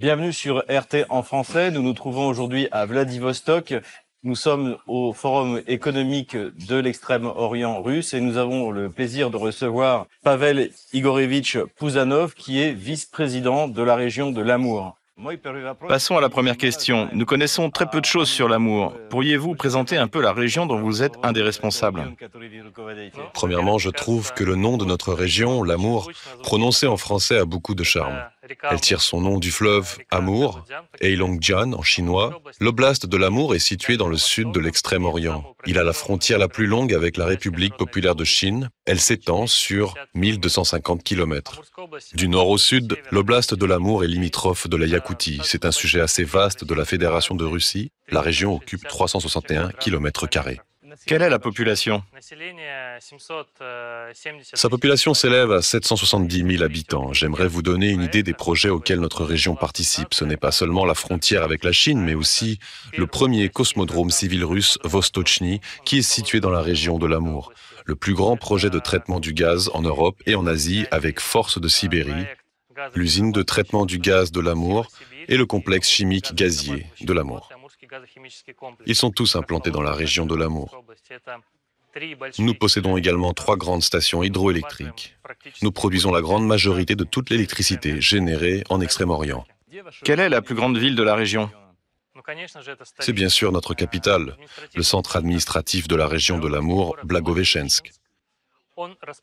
Bienvenue sur RT en français. Nous nous trouvons aujourd'hui à Vladivostok. Nous sommes au Forum économique de l'extrême-orient russe et nous avons le plaisir de recevoir Pavel Igorevitch Pouzanov qui est vice-président de la région de l'Amour. Passons à la première question. Nous connaissons très peu de choses sur l'amour. Pourriez-vous présenter un peu la région dont vous êtes un des responsables? Premièrement, je trouve que le nom de notre région, l'amour, prononcé en français a beaucoup de charme. Elle tire son nom du fleuve Amour, Heilongjiang en chinois. L'oblast de l'Amour est situé dans le sud de l'extrême-orient. Il a la frontière la plus longue avec la République populaire de Chine. Elle s'étend sur 1250 km. Du nord au sud, l'oblast de l'Amour est limitrophe de la Yakoutie. C'est un sujet assez vaste de la Fédération de Russie. La région occupe 361 km. Quelle est la population Sa population s'élève à 770 000 habitants. J'aimerais vous donner une idée des projets auxquels notre région participe. Ce n'est pas seulement la frontière avec la Chine, mais aussi le premier cosmodrome civil russe, Vostochny, qui est situé dans la région de l'Amour. Le plus grand projet de traitement du gaz en Europe et en Asie avec Force de Sibérie, l'usine de traitement du gaz de l'Amour et le complexe chimique gazier de l'Amour. Ils sont tous implantés dans la région de l'Amour. Nous possédons également trois grandes stations hydroélectriques. Nous produisons la grande majorité de toute l'électricité générée en Extrême-Orient. Quelle est la plus grande ville de la région? C'est bien sûr notre capitale, le centre administratif de la région de l'Amour, Blagoveshchensk.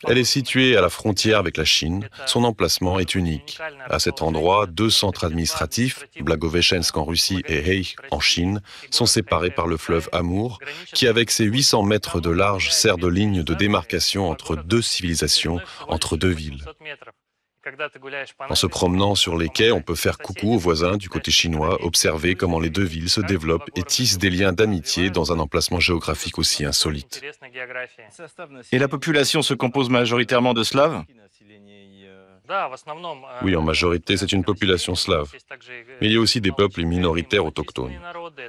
Elle est située à la frontière avec la Chine. Son emplacement est unique. À cet endroit, deux centres administratifs, Blagoveshchensk en Russie et Hei en Chine, sont séparés par le fleuve Amour, qui avec ses 800 mètres de large sert de ligne de démarcation entre deux civilisations, entre deux villes. En se promenant sur les quais, on peut faire coucou aux voisins du côté chinois, observer comment les deux villes se développent et tissent des liens d'amitié dans un emplacement géographique aussi insolite. Et la population se compose majoritairement de Slaves Oui, en majorité, c'est une population slave. Mais il y a aussi des peuples minoritaires autochtones.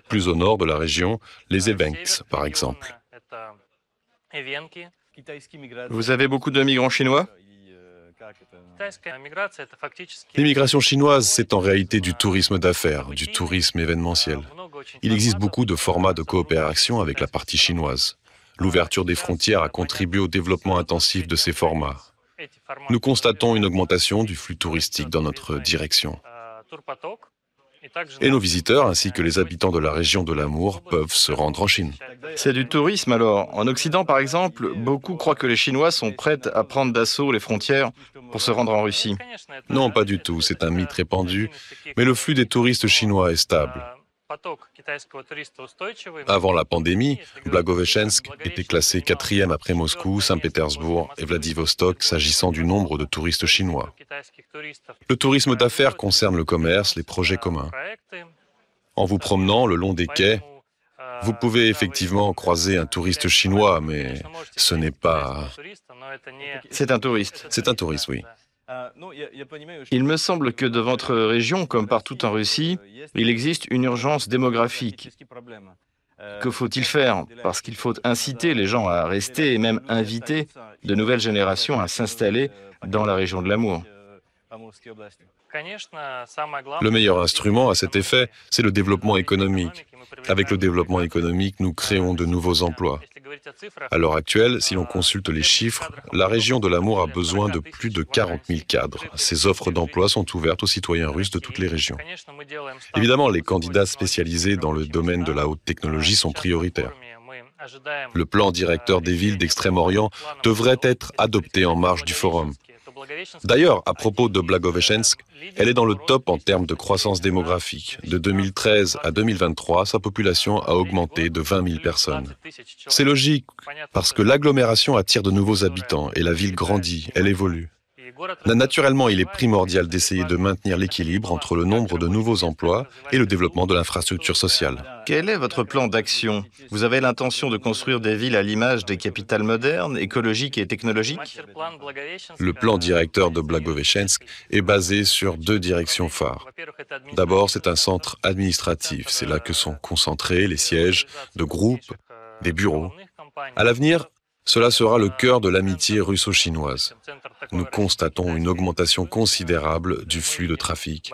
Plus au nord de la région, les Evenks, par exemple. Vous avez beaucoup de migrants chinois? L'immigration chinoise, c'est en réalité du tourisme d'affaires, du tourisme événementiel. Il existe beaucoup de formats de coopération avec la partie chinoise. L'ouverture des frontières a contribué au développement intensif de ces formats. Nous constatons une augmentation du flux touristique dans notre direction. Et nos visiteurs ainsi que les habitants de la région de l'Amour peuvent se rendre en Chine. C'est du tourisme alors. En Occident, par exemple, beaucoup croient que les Chinois sont prêts à prendre d'assaut les frontières pour se rendre en Russie. Non, pas du tout. C'est un mythe répandu. Mais le flux des touristes chinois est stable. Avant la pandémie, Blagoveshchensk était classé quatrième après Moscou, Saint-Pétersbourg et Vladivostok s'agissant du nombre de touristes chinois. Le tourisme d'affaires concerne le commerce, les projets communs. En vous promenant le long des quais, vous pouvez effectivement croiser un touriste chinois, mais ce n'est pas... C'est un touriste. C'est un touriste, oui. Il me semble que dans votre région, comme partout en Russie, il existe une urgence démographique. Que faut-il faire? Parce qu'il faut inciter les gens à rester et même inviter de nouvelles générations à s'installer dans la région de l'amour. Le meilleur instrument à cet effet, c'est le développement économique. Avec le développement économique, nous créons de nouveaux emplois. À l'heure actuelle, si l'on consulte les chiffres, la région de l'Amour a besoin de plus de 40 000 cadres. Ces offres d'emploi sont ouvertes aux citoyens russes de toutes les régions. Évidemment, les candidats spécialisés dans le domaine de la haute technologie sont prioritaires. Le plan directeur des villes d'Extrême-Orient devrait être adopté en marge du forum. D'ailleurs, à propos de Blagoveshchensk, elle est dans le top en termes de croissance démographique. De 2013 à 2023, sa population a augmenté de 20 000 personnes. C'est logique, parce que l'agglomération attire de nouveaux habitants et la ville grandit, elle évolue. Naturellement, il est primordial d'essayer de maintenir l'équilibre entre le nombre de nouveaux emplois et le développement de l'infrastructure sociale. Quel est votre plan d'action? Vous avez l'intention de construire des villes à l'image des capitales modernes, écologiques et technologiques? Le plan directeur de Blagoveshchensk est basé sur deux directions phares. D'abord, c'est un centre administratif. C'est là que sont concentrés les sièges de groupes, des bureaux. À l'avenir, Cela sera le cœur de l'amitié russo-chinoise. Nous constatons une augmentation considérable du flux de trafic.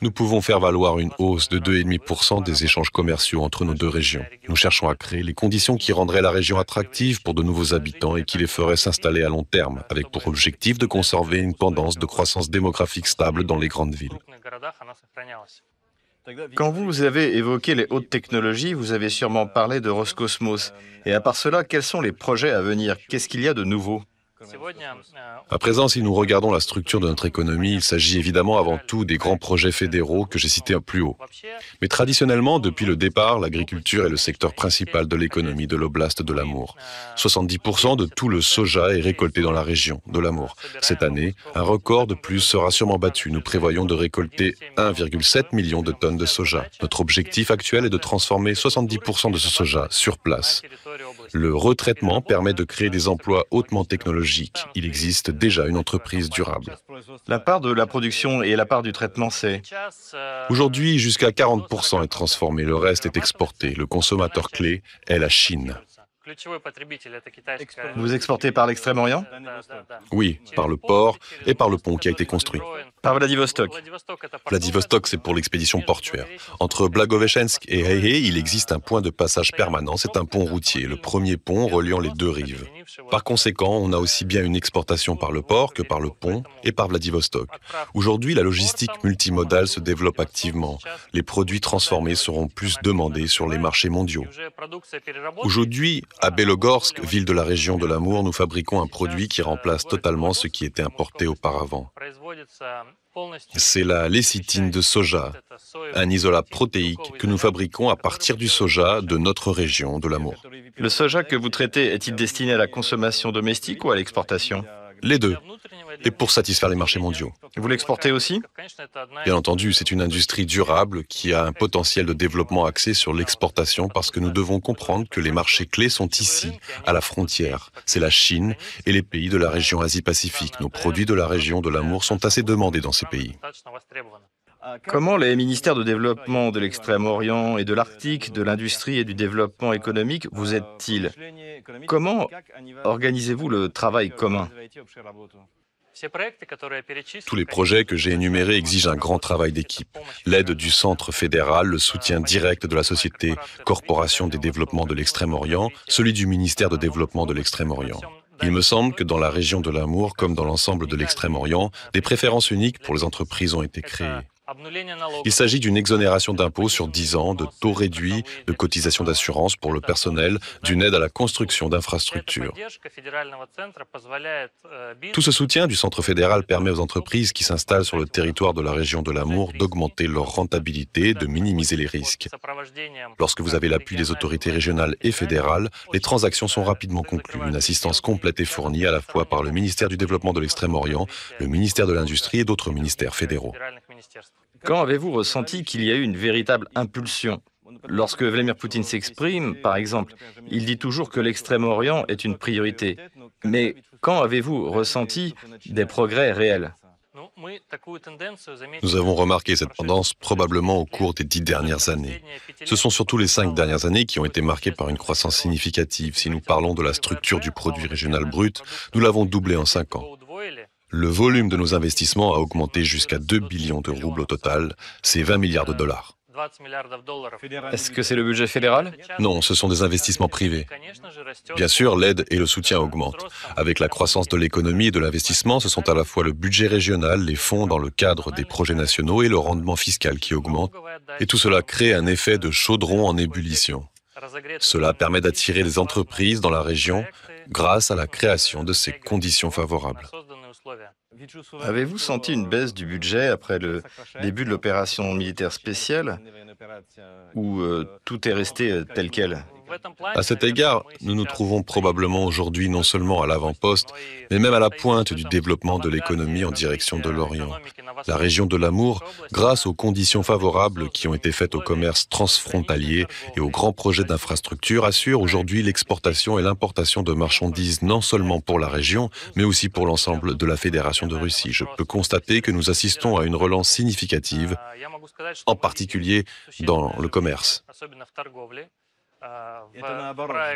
Nous pouvons faire valoir une hausse de 2,5% des échanges commerciaux entre nos deux régions. Nous cherchons à créer les conditions qui rendraient la région attractive pour de nouveaux habitants et qui les feraient s'installer à long terme, avec pour objectif de conserver une tendance de croissance démographique stable dans les grandes villes. Quand vous avez évoqué les hautes technologies, vous avez sûrement parlé de Roscosmos. Et à part cela, quels sont les projets à venir? Qu'est-ce qu'il y a de nouveau? À présent, si nous regardons la structure de notre économie, il s'agit évidemment avant tout des grands projets fédéraux que j'ai cités plus haut. Mais traditionnellement, depuis le départ, l'agriculture est le secteur principal de l'économie de l'oblast de l'Amour. 70% de tout le soja est récolté dans la région de l'Amour. Cette année, un record de plus sera sûrement battu. Nous prévoyons de récolter 1,7 million de tonnes de soja. Notre objectif actuel est de transformer 70% de ce soja sur place. Le retraitement permet de créer des emplois hautement technologiques. Il existe déjà une entreprise durable. La part de la production et la part du traitement, c'est? Aujourd'hui, jusqu'à 40% est transformé, le reste est exporté. Le consommateur clé est la Chine. Vous exportez par l'Extrême-Orient? Oui, par le port et par le pont qui a été construit. Par Vladivostok Vladivostok, c'est pour l'expédition portuaire. Entre Blagoveshchensk et Heihe, il existe un point de passage permanent. C'est un pont routier, le premier pont reliant les deux rives. Par conséquent, on a aussi bien une exportation par le port que par le pont et par Vladivostok. Aujourd'hui, la logistique multimodale se développe activement. Les produits transformés seront plus demandés sur les marchés mondiaux. Aujourd'hui, à Belogorsk, ville de la région de l'Amour, nous fabriquons un produit qui remplace totalement ce qui était importé auparavant. C'est la lécithine de soja, un isolat protéique que nous fabriquons à partir du soja de notre région de l'Amour. Le soja que vous traitez est-il destiné à la consommation domestique ou à l'exportation? Les deux et pour satisfaire les marchés mondiaux. Vous l'exportez aussi Bien entendu, c'est une industrie durable qui a un potentiel de développement axé sur l'exportation parce que nous devons comprendre que les marchés clés sont ici, à la frontière. C'est la Chine et les pays de la région Asie-Pacifique. Nos produits de la région de l'amour sont assez demandés dans ces pays. Comment les ministères de développement de l'Extrême-Orient et de l'Arctique, de l'industrie et du développement économique vous aident-ils? Comment organisez-vous le travail commun? Tous les projets que j'ai énumérés exigent un grand travail d'équipe. L'aide du Centre fédéral, le soutien direct de la Société Corporation des développements de l'Extrême-Orient, celui du ministère de développement de l'Extrême-Orient. Il me semble que dans la région de l'Amour, comme dans l'ensemble de l'Extrême-Orient, des préférences uniques pour les entreprises ont été créées. Il s'agit d'une exonération d'impôts sur 10 ans, de taux réduits, de cotisations d'assurance pour le personnel, d'une aide à la construction d'infrastructures. Tout ce soutien du Centre fédéral permet aux entreprises qui s'installent sur le territoire de la région de l'Amour d'augmenter leur rentabilité, de minimiser les risques. Lorsque vous avez l'appui des autorités régionales et fédérales, les transactions sont rapidement conclues. Une assistance complète est fournie à la fois par le ministère du Développement de l'Extrême-Orient, le ministère de l'Industrie et d'autres ministères fédéraux. Quand avez-vous ressenti qu'il y a eu une véritable impulsion Lorsque Vladimir Poutine s'exprime, par exemple, il dit toujours que l'Extrême-Orient est une priorité. Mais quand avez-vous ressenti des progrès réels nous avons remarqué cette tendance probablement au cours des dix dernières années. Ce sont surtout les cinq dernières années qui ont été marquées par une croissance significative. Si nous parlons de la structure du produit régional brut, nous l'avons doublé en cinq ans. Le volume de nos investissements a augmenté jusqu'à 2 billions de roubles au total, c'est 20 milliards de dollars. Est-ce que c'est le budget fédéral? Non, ce sont des investissements privés. Bien sûr, l'aide et le soutien augmentent. Avec la croissance de l'économie et de l'investissement, ce sont à la fois le budget régional, les fonds dans le cadre des projets nationaux et le rendement fiscal qui augmente. Et tout cela crée un effet de chaudron en ébullition. Cela permet d'attirer les entreprises dans la région grâce à la création de ces conditions favorables. Avez-vous senti une baisse du budget après le début de l'opération militaire spéciale ou euh, tout est resté euh, tel quel? À cet égard, nous nous trouvons probablement aujourd'hui non seulement à l'avant-poste, mais même à la pointe du développement de l'économie en direction de l'Orient. La région de l'Amour, grâce aux conditions favorables qui ont été faites au commerce transfrontalier et aux grands projets d'infrastructure, assure aujourd'hui l'exportation et l'importation de marchandises non seulement pour la région, mais aussi pour l'ensemble de la Fédération de Russie. Je peux constater que nous assistons à une relance significative, en particulier dans le commerce.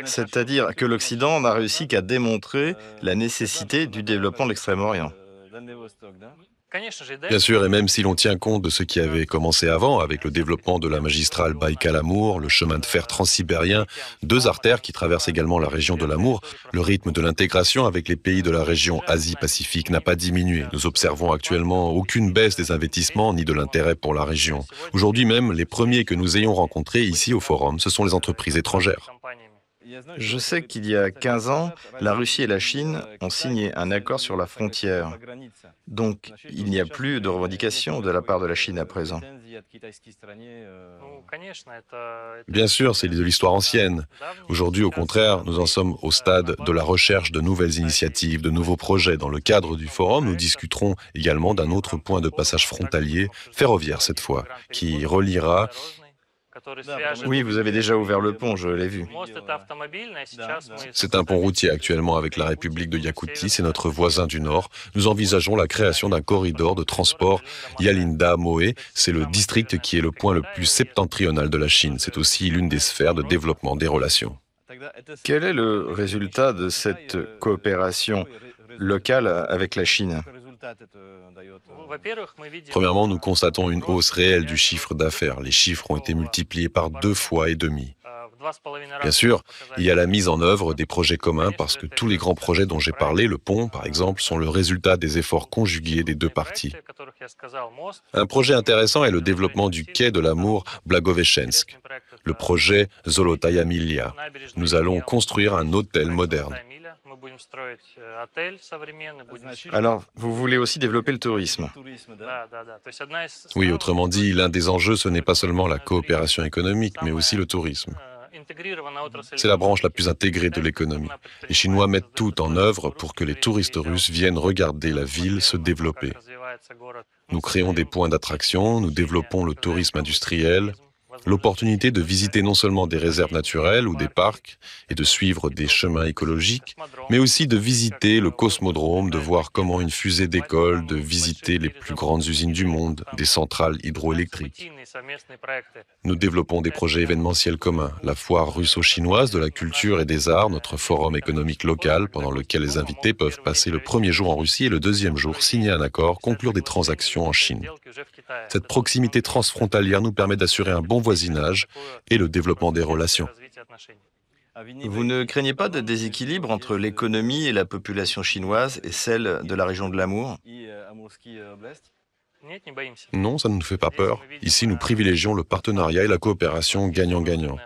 C'est-à-dire que l'Occident n'a réussi qu'à démontrer la nécessité du développement de l'Extrême-Orient. Bien sûr, et même si l'on tient compte de ce qui avait commencé avant, avec le développement de la magistrale Baïkal-Amour, le chemin de fer transsibérien, deux artères qui traversent également la région de l'Amour, le rythme de l'intégration avec les pays de la région Asie-Pacifique n'a pas diminué. Nous observons actuellement aucune baisse des investissements ni de l'intérêt pour la région. Aujourd'hui même, les premiers que nous ayons rencontrés ici au Forum, ce sont les entreprises étrangères. Je sais qu'il y a 15 ans, la Russie et la Chine ont signé un accord sur la frontière. Donc, il n'y a plus de revendications de la part de la Chine à présent. Bien sûr, c'est de l'histoire ancienne. Aujourd'hui, au contraire, nous en sommes au stade de la recherche de nouvelles initiatives, de nouveaux projets. Dans le cadre du forum, nous discuterons également d'un autre point de passage frontalier, ferroviaire cette fois, qui reliera oui, vous avez déjà ouvert le pont, je l'ai vu. C'est un pont routier actuellement avec la République de Yakoutie, c'est notre voisin du Nord. Nous envisageons la création d'un corridor de transport Yalinda-Moé. C'est le district qui est le point le plus septentrional de la Chine. C'est aussi l'une des sphères de développement des relations. Quel est le résultat de cette coopération locale avec la Chine? Premièrement, nous constatons une hausse réelle du chiffre d'affaires. Les chiffres ont été multipliés par deux fois et demi. Bien sûr, il y a la mise en œuvre des projets communs parce que tous les grands projets dont j'ai parlé, le pont par exemple, sont le résultat des efforts conjugués des deux parties. Un projet intéressant est le développement du quai de l'amour Blagoveshensk, le projet Zolotaya Milia. Nous allons construire un hôtel moderne. Alors, vous voulez aussi développer le tourisme. Oui, autrement dit, l'un des enjeux, ce n'est pas seulement la coopération économique, mais aussi le tourisme. C'est la branche la plus intégrée de l'économie. Les Chinois mettent tout en œuvre pour que les touristes russes viennent regarder la ville se développer. Nous créons des points d'attraction, nous développons le tourisme industriel, l'opportunité de visiter non seulement des réserves naturelles ou des parcs et de suivre des chemins écologiques, mais aussi de visiter le cosmodrome, de voir comment une fusée décolle, de visiter les plus grandes usines du monde, des centrales hydroélectriques. Nous développons des projets événementiels communs, la foire russo-chinoise de la culture et des arts, notre forum économique local pendant lequel les invités peuvent passer le premier jour en Russie et le deuxième jour signer un accord, conclure des transactions en Chine. Cette proximité transfrontalière nous permet d'assurer un bon voisinage et le développement des relations. Vous ne craignez pas de déséquilibre entre l'économie et la population chinoise et celle de la région de l'Amour? Non, ça ne nous fait pas peur. Ici, nous privilégions le partenariat et la coopération gagnant-gagnant.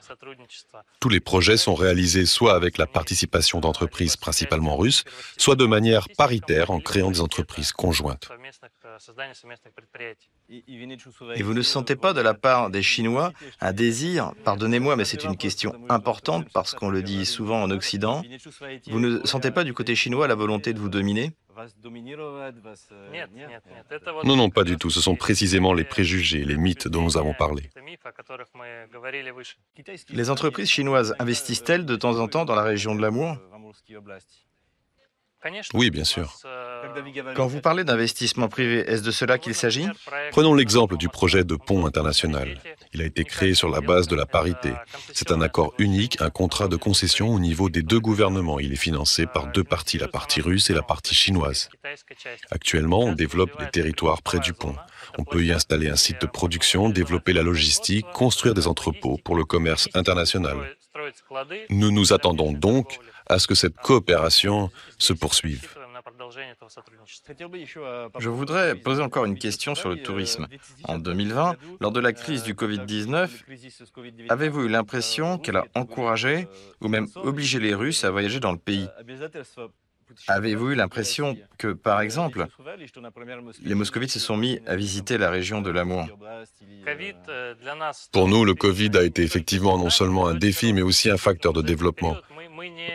Tous les projets sont réalisés soit avec la participation d'entreprises principalement russes, soit de manière paritaire en créant des entreprises conjointes. Et vous ne sentez pas de la part des Chinois un désir, pardonnez-moi, mais c'est une question importante parce qu'on le dit souvent en Occident, vous ne sentez pas du côté chinois la volonté de vous dominer? Non, non, pas du tout. Ce sont précisément les préjugés, les mythes dont nous avons parlé. Les entreprises chinoises investissent-elles de temps en temps dans la région de l'Amour oui, bien sûr. Quand vous parlez d'investissement privé, est-ce de cela qu'il s'agit Prenons l'exemple du projet de pont international. Il a été créé sur la base de la parité. C'est un accord unique, un contrat de concession au niveau des deux gouvernements. Il est financé par deux parties, la partie russe et la partie chinoise. Actuellement, on développe des territoires près du pont. On peut y installer un site de production, développer la logistique, construire des entrepôts pour le commerce international. Nous nous attendons donc à ce que cette coopération se poursuive. Je voudrais poser encore une question sur le tourisme. En 2020, lors de la crise du Covid-19, avez-vous eu l'impression qu'elle a encouragé ou même obligé les Russes à voyager dans le pays? Avez-vous eu l'impression que, par exemple, les moscovites se sont mis à visiter la région de l'Amour Pour nous, le Covid a été effectivement non seulement un défi, mais aussi un facteur de développement.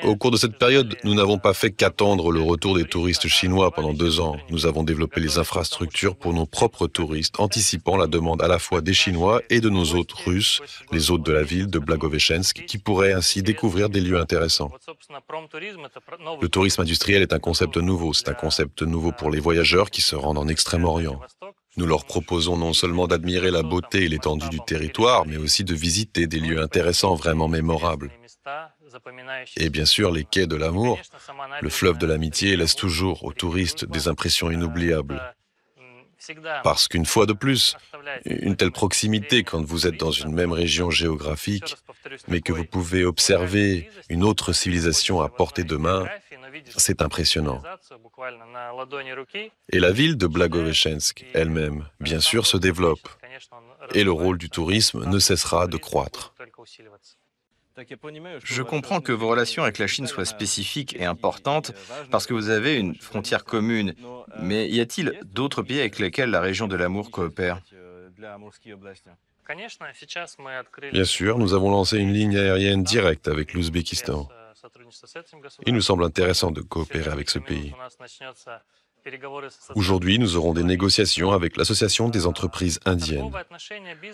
Au cours de cette période, nous n'avons pas fait qu'attendre le retour des touristes chinois pendant deux ans. Nous avons développé les infrastructures pour nos propres touristes, anticipant la demande à la fois des Chinois et de nos hôtes russes, les hôtes de la ville de Blagoveshensk, qui pourraient ainsi découvrir des lieux intéressants. Le tourisme industriel est un concept nouveau. C'est un concept nouveau pour les voyageurs qui se rendent en Extrême-Orient. Nous leur proposons non seulement d'admirer la beauté et l'étendue du territoire, mais aussi de visiter des lieux intéressants, vraiment mémorables. Et bien sûr, les quais de l'amour, le fleuve de l'amitié laisse toujours aux touristes des impressions inoubliables. Parce qu'une fois de plus, une telle proximité quand vous êtes dans une même région géographique, mais que vous pouvez observer une autre civilisation à portée de main, c'est impressionnant. Et la ville de Blagoveshensk elle-même, bien sûr, se développe. Et le rôle du tourisme ne cessera de croître. Je comprends que vos relations avec la Chine soient spécifiques et importantes parce que vous avez une frontière commune. Mais y a-t-il d'autres pays avec lesquels la région de l'amour coopère? Bien sûr, nous avons lancé une ligne aérienne directe avec l'Ouzbékistan. Il nous semble intéressant de coopérer avec ce pays. Aujourd'hui, nous aurons des négociations avec l'Association des entreprises indiennes.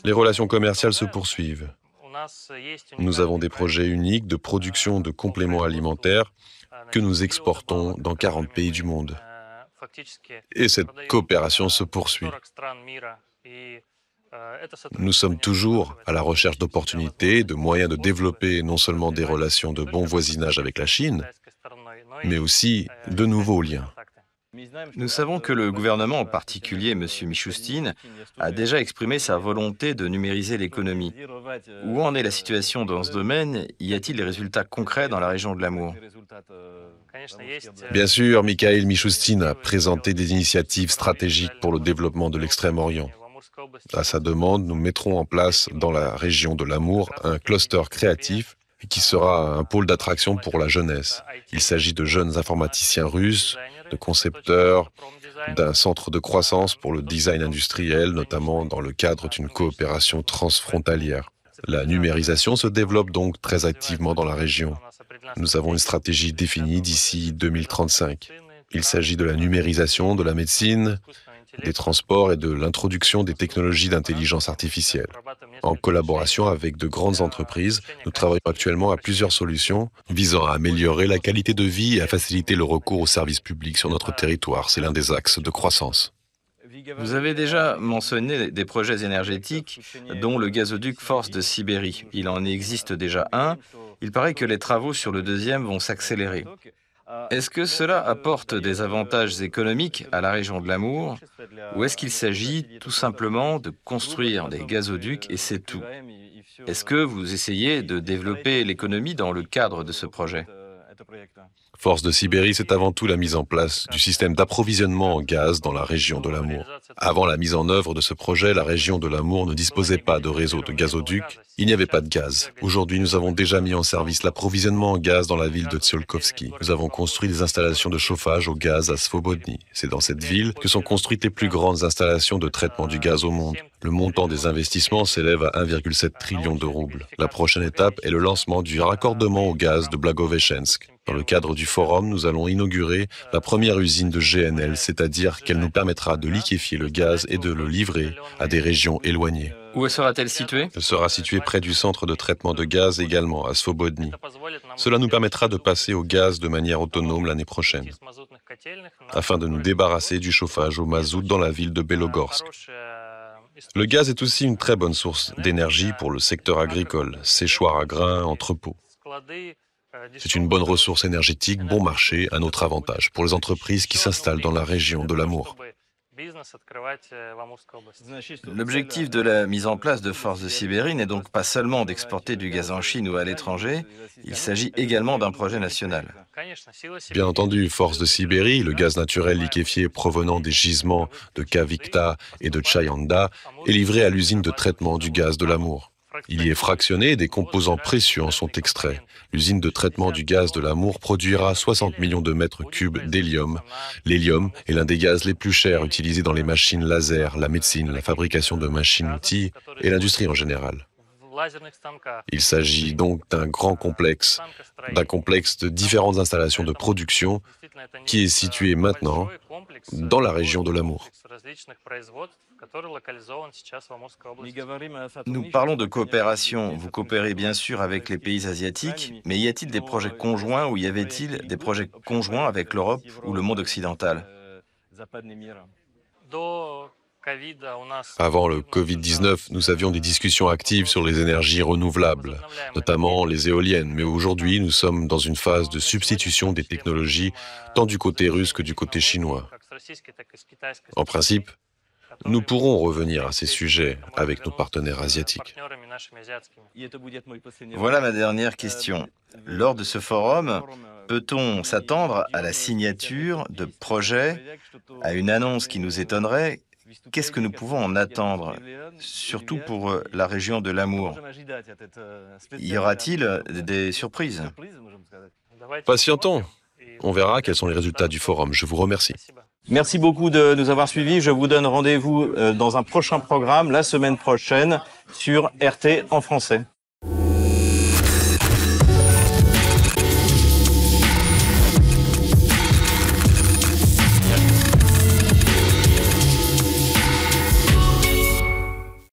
Les relations commerciales se poursuivent. Nous avons des projets uniques de production de compléments alimentaires que nous exportons dans 40 pays du monde. Et cette coopération se poursuit. Nous sommes toujours à la recherche d'opportunités, de moyens de développer non seulement des relations de bon voisinage avec la Chine, mais aussi de nouveaux liens. Nous savons que le gouvernement, en particulier M. Michoustine, a déjà exprimé sa volonté de numériser l'économie. Où en est la situation dans ce domaine? Y a-t-il des résultats concrets dans la région de l'amour? Bien sûr, Mikhail Michoustine a présenté des initiatives stratégiques pour le développement de l'Extrême-Orient. À sa demande, nous mettrons en place dans la région de l'amour un cluster créatif qui sera un pôle d'attraction pour la jeunesse. Il s'agit de jeunes informaticiens russes, de concepteurs, d'un centre de croissance pour le design industriel, notamment dans le cadre d'une coopération transfrontalière. La numérisation se développe donc très activement dans la région. Nous avons une stratégie définie d'ici 2035. Il s'agit de la numérisation de la médecine, des transports et de l'introduction des technologies d'intelligence artificielle. En collaboration avec de grandes entreprises, nous travaillons actuellement à plusieurs solutions visant à améliorer la qualité de vie et à faciliter le recours aux services publics sur notre territoire. C'est l'un des axes de croissance. Vous avez déjà mentionné des projets énergétiques, dont le gazoduc Force de Sibérie. Il en existe déjà un. Il paraît que les travaux sur le deuxième vont s'accélérer. Est-ce que cela apporte des avantages économiques à la région de l'amour ou est-ce qu'il s'agit tout simplement de construire des gazoducs et c'est tout? Est-ce que vous essayez de développer l'économie dans le cadre de ce projet? Force de Sibérie, c'est avant tout la mise en place du système d'approvisionnement en gaz dans la région de l'Amour. Avant la mise en œuvre de ce projet, la région de l'Amour ne disposait pas de réseau de gazoduc, il n'y avait pas de gaz. Aujourd'hui, nous avons déjà mis en service l'approvisionnement en gaz dans la ville de Tsiolkovsky. Nous avons construit des installations de chauffage au gaz à Svobodny. C'est dans cette ville que sont construites les plus grandes installations de traitement du gaz au monde. Le montant des investissements s'élève à 1,7 trillion de roubles. La prochaine étape est le lancement du raccordement au gaz de Blagoveshensk. Dans le cadre du forum, nous allons inaugurer la première usine de GNL, c'est-à-dire qu'elle nous permettra de liquéfier le gaz et de le livrer à des régions éloignées. Où sera-t-elle située? Elle sera située près du centre de traitement de gaz également, à Svobodny. Cela nous permettra de passer au gaz de manière autonome l'année prochaine, afin de nous débarrasser du chauffage au mazout dans la ville de Belogorsk. Le gaz est aussi une très bonne source d'énergie pour le secteur agricole, séchoir à grains, entrepôts. C'est une bonne ressource énergétique, bon marché, un autre avantage pour les entreprises qui s'installent dans la région de l'amour. L'objectif de la mise en place de Force de Sibérie n'est donc pas seulement d'exporter du gaz en Chine ou à l'étranger, il s'agit également d'un projet national. Bien entendu, Force de Sibérie, le gaz naturel liquéfié provenant des gisements de Kavikta et de Chayanda, est livré à l'usine de traitement du gaz de l'amour. Il y est fractionné et des composants précieux en sont extraits. L'usine de traitement du gaz de l'amour produira 60 millions de mètres cubes d'hélium. L'hélium est l'un des gaz les plus chers utilisés dans les machines laser, la médecine, la fabrication de machines-outils et l'industrie en général. Il s'agit donc d'un grand complexe, d'un complexe de différentes installations de production qui est situé maintenant dans la région de l'amour. Nous parlons de coopération. Vous coopérez bien sûr avec les pays asiatiques, mais y a-t-il des projets conjoints ou y avait-il des projets conjoints avec l'Europe ou le monde occidental? Avant le Covid-19, nous avions des discussions actives sur les énergies renouvelables, notamment les éoliennes, mais aujourd'hui, nous sommes dans une phase de substitution des technologies, tant du côté russe que du côté chinois. En principe, nous pourrons revenir à ces sujets avec nos partenaires asiatiques. Voilà ma dernière question. Lors de ce forum, peut-on s'attendre à la signature de projets, à une annonce qui nous étonnerait Qu'est-ce que nous pouvons en attendre, surtout pour la région de l'amour? Y aura-t-il des surprises? Patientons. On verra quels sont les résultats du forum. Je vous remercie. Merci beaucoup de nous avoir suivis. Je vous donne rendez-vous dans un prochain programme la semaine prochaine sur RT en français.